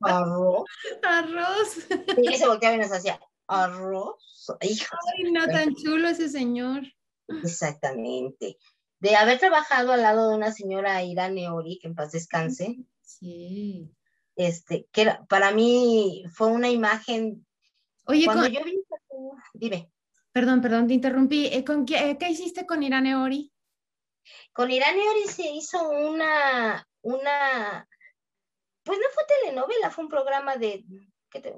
Arroz. Arroz. Y se volteaba y nos hacía, arroz. Ay, no tan chulo ese señor. Exactamente. De haber trabajado al lado de una señora Irane Ori, que en paz descanse. Sí. Este, que para mí fue una imagen. Oye, cuando yo vi, dime. Perdón, perdón, te interrumpí. Eh, ¿Con qué, qué hiciste con Irane Ori? Con Irane Ori se hizo una, una, pues no fue telenovela, fue un programa de,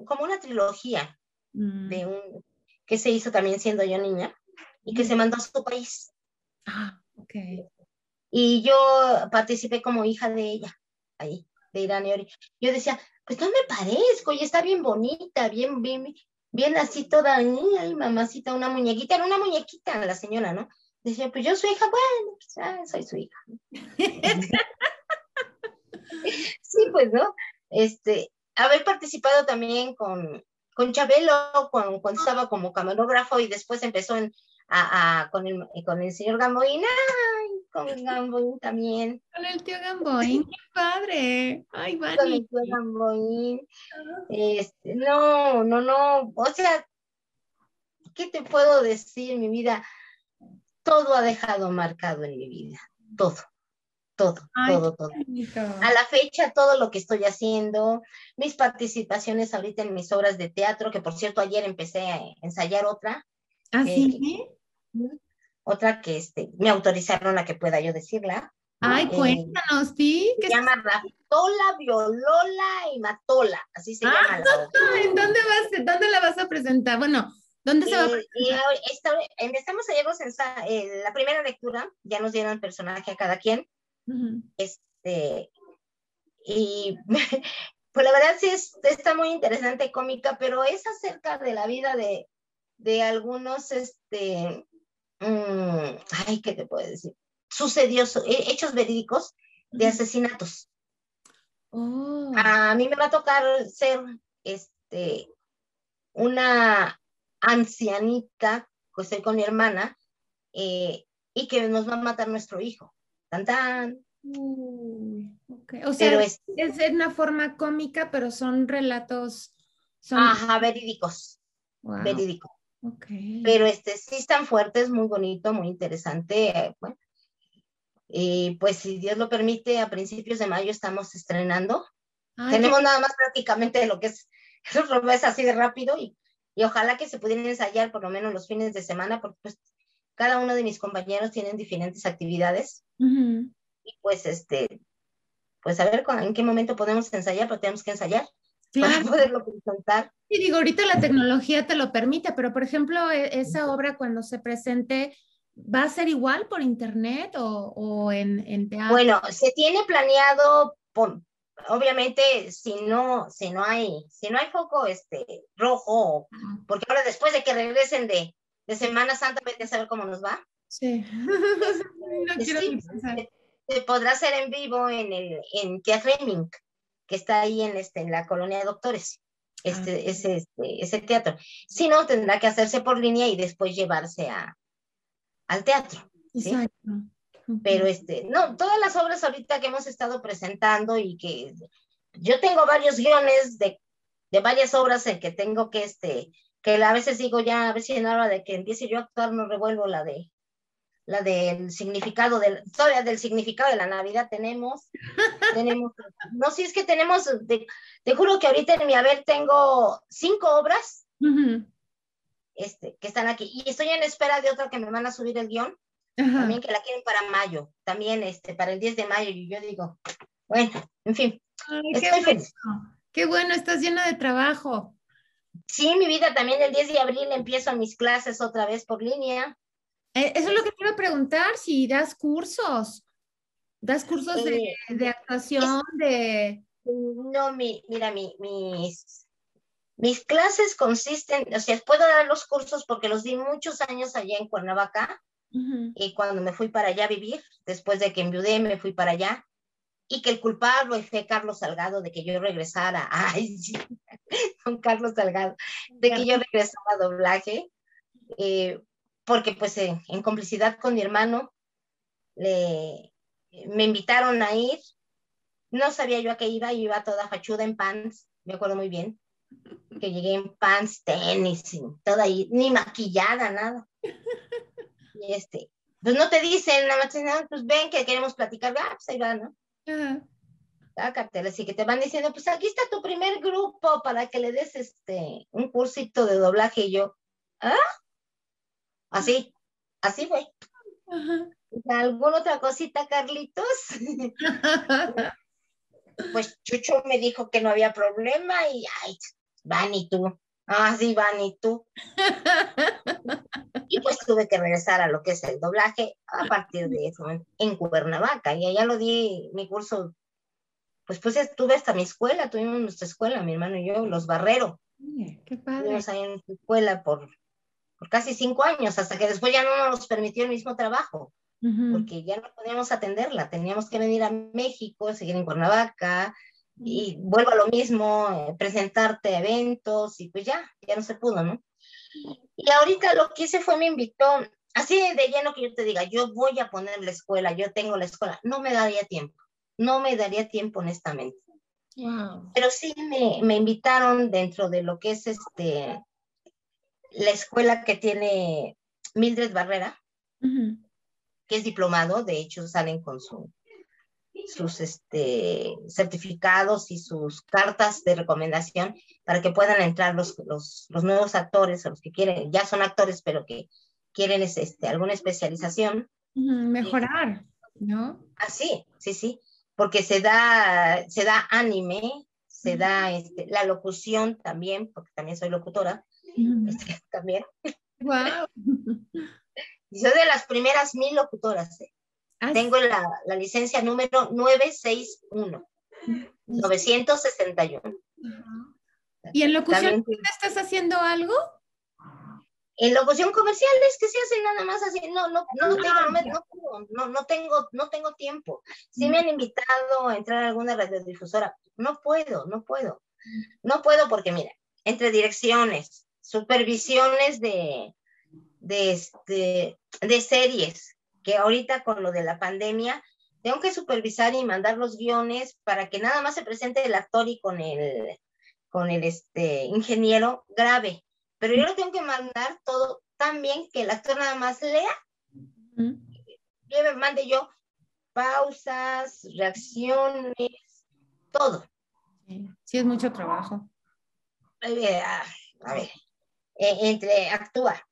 como una trilogía Mm. de un, que se hizo también siendo yo niña y que se mandó a su país. Ah, ok. Y yo participé como hija de ella, ahí, de Irán Ori. Yo decía, pues no me parezco, y está bien bonita, bien, bien, bien así toda, ay, mamacita, una muñequita, era una muñequita la señora, ¿no? Decía, pues yo soy hija, bueno, pues, ah, soy su hija. sí, pues, ¿no? Este, haber participado también con, con Chabelo cuando, cuando, estaba como camarógrafo y después empezó a, con, el, con señor Gamboín. Con Gamboín también. Con el tío Gamboín, qué padre. Ay, vale. Con el tío Gamboín. Este, no, no, no. O sea, ¿qué te puedo decir? Mi vida, todo ha dejado marcado en mi vida. Todo todo, todo, todo. A la fecha, todo lo que estoy haciendo, mis participaciones ahorita en mis obras de teatro, que por cierto ayer empecé a ensayar otra. ¿Ah, sí? Otra que este, me autorizaron a que pueda yo decirla. Ay, eh, cuéntanos, sí. Se llama Raftola, Violola y Matola, así se ah, llama la obra. ¿En dónde, vas, dónde la vas a presentar? Bueno, ¿Dónde se va a presentar? empezamos ayer eh, la primera lectura, ya nos dieron el personaje a cada quien. Este, y pues la verdad sí está muy interesante, cómica, pero es acerca de la vida de, de algunos, este, mm, ay, ¿qué te puedo decir? Sucedió, hechos verídicos de asesinatos. Oh. A mí me va a tocar ser, este, una ancianita, que estoy con mi hermana, eh, y que nos va a matar nuestro hijo. Tan, O sea, es, es, una forma cómica, pero son relatos. Son... Ajá, verídicos. Verídico. Pero este sí están fuertes, muy bonito, muy interesante. Bueno, y pues si Dios lo permite, a principios de mayo estamos estrenando. Tenemos nada más prácticamente lo que es, lo es así de rápido y, y, ojalá que se pudieran ensayar por lo menos los fines de semana, porque pues cada uno de mis compañeros tienen diferentes actividades. Y pues, este, pues a ver en qué momento podemos ensayar, pero tenemos que ensayar para poderlo presentar. Y digo, ahorita la tecnología te lo permite, pero por ejemplo, e, esa obra cuando se presente, ¿va a ser igual por internet o, o en, en, teatro? Bueno, se tiene planeado, obviamente, si no, si no hay, si no hay foco este, rojo, porque ahora después de que regresen de, de Semana Santa, vete a saber cómo nos va. Sí. no quiero se podrá hacer en vivo en el en Teatro que está ahí en, este, en la colonia de doctores, este, ah. ese, este, ese teatro. Si no, tendrá que hacerse por línea y después llevarse a, al teatro. Exacto. Pero este, no, todas las obras ahorita que hemos estado presentando y que yo tengo varios guiones de, de varias obras en que tengo que, este, que a veces digo ya, a si en hora de que empiece yo a actuar no revuelvo la de la del significado del, todavía del significado de la Navidad tenemos, tenemos, no, si es que tenemos, te, juro que ahorita en mi haber tengo cinco obras, este, que están aquí, y estoy en espera de otra que me van a subir el guion, también que la quieren para mayo, también este, para el 10 de mayo, y yo digo, bueno, en fin, estoy qué feliz. Bueno. Qué bueno, estás llena de trabajo. Sí, mi vida, también el 10 de abril empiezo mis clases otra vez por línea. Eh, eso es lo que quiero preguntar, si das cursos, das cursos de, eh, actuación, de... No, mi, mira, mi, mis, mis clases consisten, o sea, puedo dar los cursos porque los di muchos años allá en Cuernavaca y cuando me fui para allá a vivir, después de que enviudé, me fui para allá y que el culpable fue Carlos Salgado de que yo regresara, ay, sí, con Carlos Salgado, de que yo regresara a doblaje. Eh, porque pues en, complicidad con mi hermano le, me invitaron a ir. No sabía yo a qué iba, iba toda fachuda en pants, me acuerdo muy bien, que llegué en pants, tenis, toda ahí, ni maquillada, nada. Y este, pues no te dicen, nada más, pues ven que queremos platicar, ah, pues ahí va, ¿no? Uh cartel, así que te van diciendo, pues aquí está tu primer grupo para que le des este, un cursito de doblaje y yo, ¿ah? Así, así fue. ¿Alguna otra cosita, Carlitos? pues Chucho me dijo que no había problema y, ay, van y tú. Ah, sí, van y tú. y pues tuve que regresar a lo que es el doblaje a partir de eso en Cuernavaca. Y allá lo di mi curso. Pues pues estuve hasta mi escuela, tuvimos nuestra escuela, mi hermano y yo, los Barrero. Qué padre. Estuvimos ahí en su escuela por por casi cinco años, hasta que después ya no nos permitió el mismo trabajo, porque ya no podíamos atenderla, teníamos que venir a México, seguir en Cuernavaca, y vuelvo a lo mismo, eh, presentarte eventos, y pues ya, ya no se pudo, ¿no? Y ahorita lo que hice fue me invitó, así de lleno que yo te diga, yo voy a poner la escuela, yo tengo la escuela, no me daría tiempo, no me daría tiempo honestamente. Pero sí me, me, invitaron dentro de lo que es este la escuela que tiene Mildred Barrera, que es diplomado, de hecho salen con su, sus este, certificados y sus cartas de recomendación para que puedan entrar los, los, nuevos actores o los que quieren, ya son actores, pero que quieren este, alguna especialización. Mejorar, ¿no? Ah, sí, sí, sí, porque se da, se da anime, se da este, la locución también, porque también soy locutora, este, también. Wow. Soy de las primeras mil locutoras. ¿eh? Ah, Tengo la, la, licencia número 961. 961. ¿Y en locución estás haciendo algo? En locución comercial es que se hace nada más así, no, no, no, tengo, no, no, no, tengo, no tengo tiempo. Si me han invitado a entrar a alguna radiodifusora, no puedo, no puedo. No puedo porque, mira, entre direcciones, supervisiones de, de, este, de series, que ahorita con lo de la pandemia, tengo que supervisar y mandar los guiones para que nada más se presente el actor y con el, con el este, ingeniero grave. Pero yo lo tengo que mandar todo tan bien que el actor nada más lea. Yo mande yo pausas, reacciones, todo. Sí, es mucho trabajo. Eh, a ver, eh, entre actúa,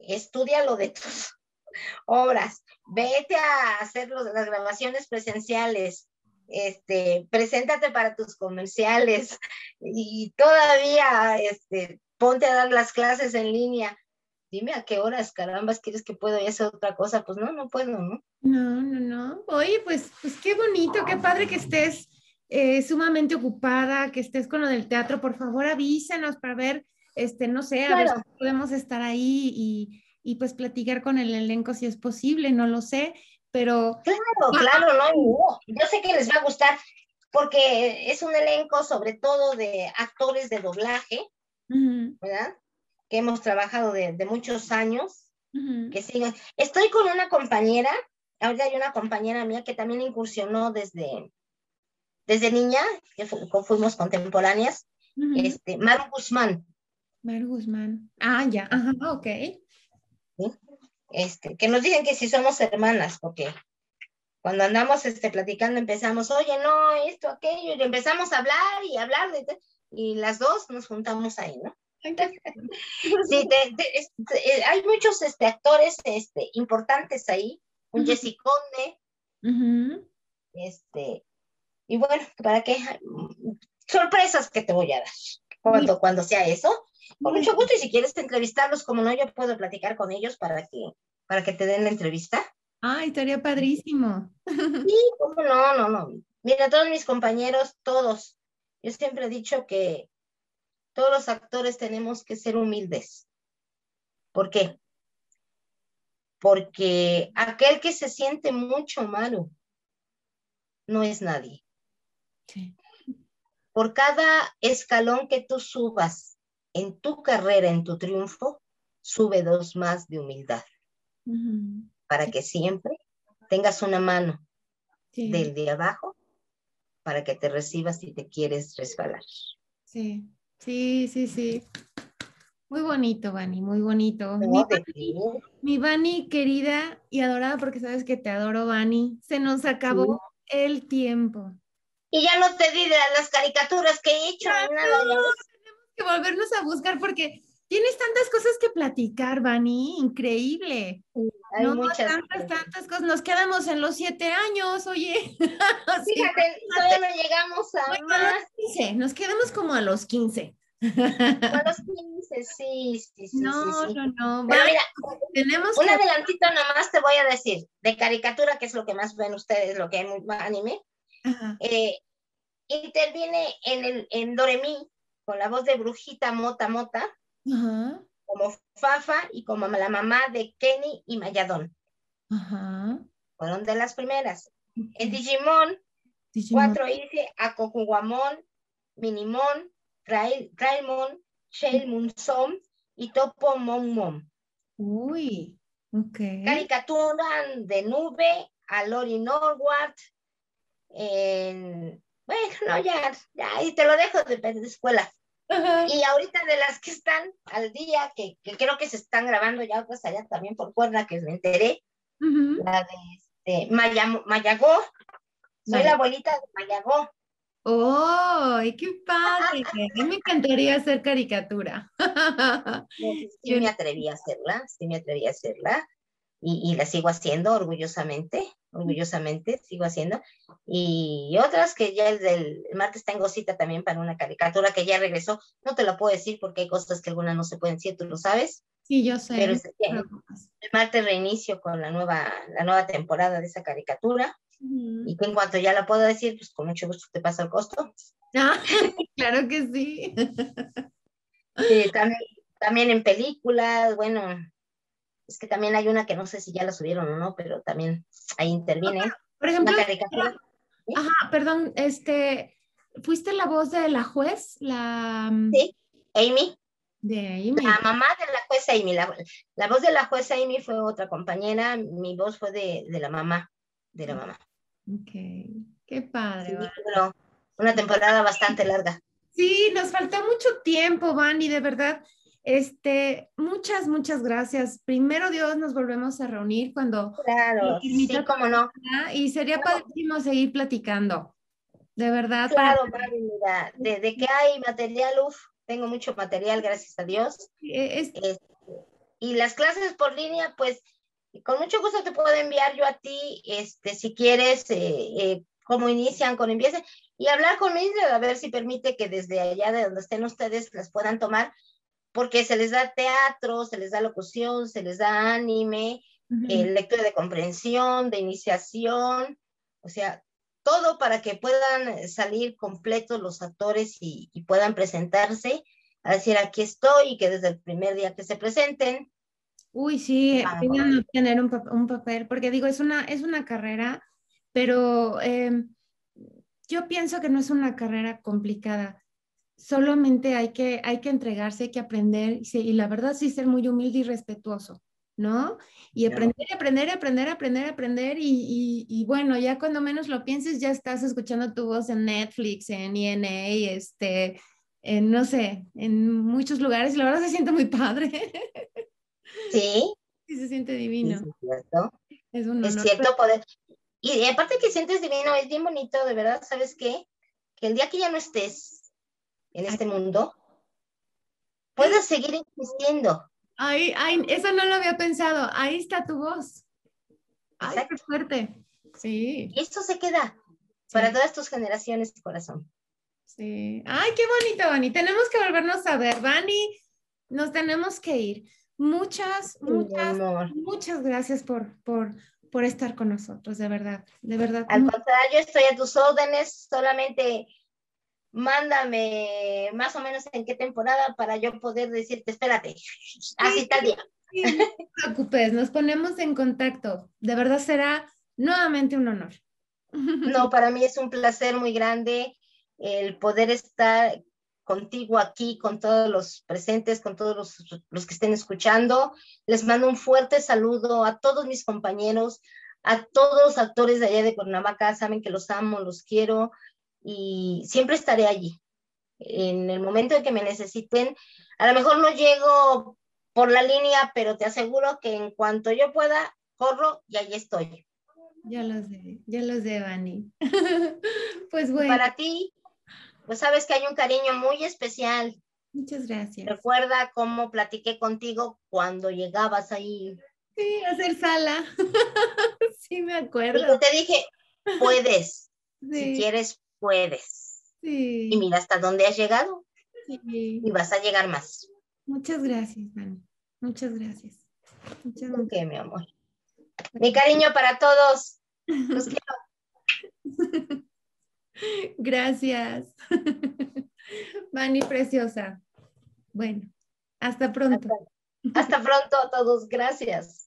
estudia lo de tus obras, vete a hacer las grabaciones presenciales, este, preséntate para tus comerciales y todavía este, ponte a dar las clases en línea. Dime a qué horas, carambas, quieres que puedo y hacer otra cosa. Pues no, no puedo, ¿no? No, no, no. Oye, pues, pues qué bonito, qué padre que estés eh, sumamente ocupada, que estés con lo del teatro. Por favor, avísanos para ver este, no sé, a ver si podemos estar ahí y, y, pues platicar con el elenco si es posible, no lo sé, pero... Claro, claro, no, yo sé que les va a gustar porque es un elenco sobre todo de actores de doblaje, ¿verdad? Que hemos trabajado de, de muchos años, que siguen. Estoy con una compañera ahorita hay una compañera mía que también incursionó desde, desde niña, que fuimos contemporáneas, este, Maru Guzmán. Maru Guzmán. Ah, ya, ajá, ok. Este, que nos dicen que si somos hermanas, porque cuando andamos este, platicando empezamos, oye, no, esto, aquello, y empezamos a hablar y hablar, y las dos nos juntamos ahí, ¿no? sí, eh, hay muchos este, actores este, importantes ahí, un Jesse Conde, este, y bueno, ¿para qué? Sorpresas que te voy a dar cuando, cuando sea eso. Con mucho gusto, y si quieres entrevistarlos, como no, yo puedo platicar con ellos para que, para que te den la entrevista. Ay, estaría padrísimo. Sí, cómo no, no, no. Mira, todos mis compañeros, todos, yo siempre he dicho que todos los actores tenemos que ser humildes. ¿Por qué? Porque aquel que se siente mucho malo no es nadie. Por cada escalón que tú subas en tu carrera, en tu triunfo, sube dos más de humildad. Para que siempre tengas una mano del de abajo para que te recibas si te quieres resbalar. Sí. Sí, sí, sí. Muy bonito, Vani, muy bonito. mi, Vani, querida y adorada, porque sabes que te adoro, Vani, se nos acabó el tiempo. Y ya no te di de las caricaturas que he hecho. nada, tenemos que volvernos a buscar porque tienes tantas cosas que platicar, Vani, increíble. hay muchas. Tantas, tantas cosas. Nos quedamos en los siete años, oye. Fíjate, todavía no llegamos a nos quedamos como a los 15. A los 15, sí, sí, sí. No, sí, no, no. Pero mira, tenemos un adelantito nomás te voy a decir, de caricatura, que es lo que más ven ustedes, lo que hay anime. Eh, interviene en, el, en Doremi con la voz de Brujita Mota Mota, como Fafa y como la mamá de Kenny y Mayadón. Fueron de las primeras. En Digimon, Digimon. cuatro hice a Kokugamon, Minimon, Raimon, Shale y Topo Mom Mom. Uy, ok. Caricatura de nube a Lori Norward. Bueno, no, ya, ya, y te lo dejo de, de escuela. Y ahorita de las que están al día, que, creo que se están grabando ya otras allá también por cuerda, que me enteré, la de este, Mayagó, soy la abuelita de Mayagó. ¡Oh, qué padre! A mí me encantaría hacer caricatura. sí, me atreví a hacerla, sí me atreví a hacerla y, la sigo haciendo orgullosamente, orgullosamente sigo haciendo. Y otras que ya el del martes tengo cita también para una caricatura que ya regresó. No te lo puedo decir porque hay cosas que algunas no se pueden decir, tú lo sabes. Sí, yo sé. Pero el martes reinicio con la nueva, la nueva temporada de esa caricatura. Y que en cuanto ya la puedo decir, pues con mucho gusto te pasa el costo. Ah, claro que sí. también, también en películas, bueno, es que también hay una que no sé si ya la subieron o no, pero también ahí interviene. Por ejemplo, ajá, perdón, este, ¿fuiste la voz de la juez? La... Mm, sí, Amy. De Amy. La mamá de la jueza Amy. La, voz de la jueza Amy fue otra compañera, mi voz fue de, de la mamá, de la mamá. Ok, qué padre. una temporada bastante larga. Sí, nos faltó mucho tiempo, Van, y de verdad, este, muchas, muchas gracias. Primero Dios, nos volvemos a reunir cuando... Claro, sí, cómo no. Y sería padrísimo seguir platicando. De verdad. Claro, mira, desde que hay material, uff, tengo mucho material, gracias a Dios. E, este, y las clases por línea, pues con mucho gusto te puedo enviar yo a ti, este, si quieres, eh, eh, cómo inician, cómo empiecen, y hablar con Mildred a ver si permite que desde allá de donde estén ustedes las puedan tomar, porque se les da teatro, se les da locución, se les da anime, eh, lectura de comprensión, de iniciación, o sea, todo para que puedan salir completos los actores y, y puedan presentarse, a decir aquí estoy y que desde el primer día que se presenten, Uy, sí, no tener un, un, papel, porque digo, es una, es una carrera, pero em, yo pienso que no es una carrera complicada. Solamente hay que, hay que entregarse, hay que aprender y, y la verdad sí ser muy humilde y respetuoso. ¿no? Y aprender, aprender, aprender, aprender, aprender y, y, bueno, ya cuando menos lo pienses, ya estás escuchando tu voz en Netflix, en ENA, este, en, no sé, en muchos lugares y la verdad se siente muy padre. Sí. Sí, se siente divino. es cierto. Es, un es cierto poder. Y aparte que sientes divino, es bien bonito, de verdad, ¿sabes qué? Que el día que ya no estés en este mundo, puedas seguir existiendo. Ay, ay, eso no lo había pensado. Ahí está tu voz. Ay, qué fuerte. Sí. Y esto se queda para todas tus generaciones corazón. Sí. Ay, qué bonito, Vani. Tenemos que volvernos a ver. Vani, nos tenemos que ir. Muchas, muchas, muchas gracias por, por, por estar con nosotros, de verdad, de verdad. Al contrario, estoy a tus órdenes, solamente mándame más o menos en qué temporada para yo poder decirte, espérate, así el día. no te preocupes, nos ponemos en contacto. De verdad será nuevamente un honor. No, para mí es un placer muy grande el poder estar contigo aquí, con todos los presentes, con todos los, los, que estén escuchando. Les mando un fuerte saludo a todos mis compañeros, a todos los actores de allá de Cuernavaca, saben que los amo, los quiero y siempre estaré allí. En el momento en que me necesiten, a lo mejor no llego por la línea, pero te aseguro que en cuanto yo pueda, corro y ahí estoy. Ya lo sé, ya lo sé, Vani. pues bueno. Para ti, pues sabes que hay un cariño muy especial. Muchas gracias. Recuerda cómo platiqué contigo cuando llegabas ahí. Sí, a hacer sala. sí, me acuerdo. Y te dije, puedes. Si quieres, puedes. Sí. Y mira hasta dónde has llegado. Sí. Y vas a llegar más. Muchas gracias, Dani. Muchas gracias. Muchas gracias. mi amor. Mi cariño para todos. Los quiero. Gracias. Mani preciosa. Bueno, hasta pronto. Hasta, hasta pronto a todos. Gracias.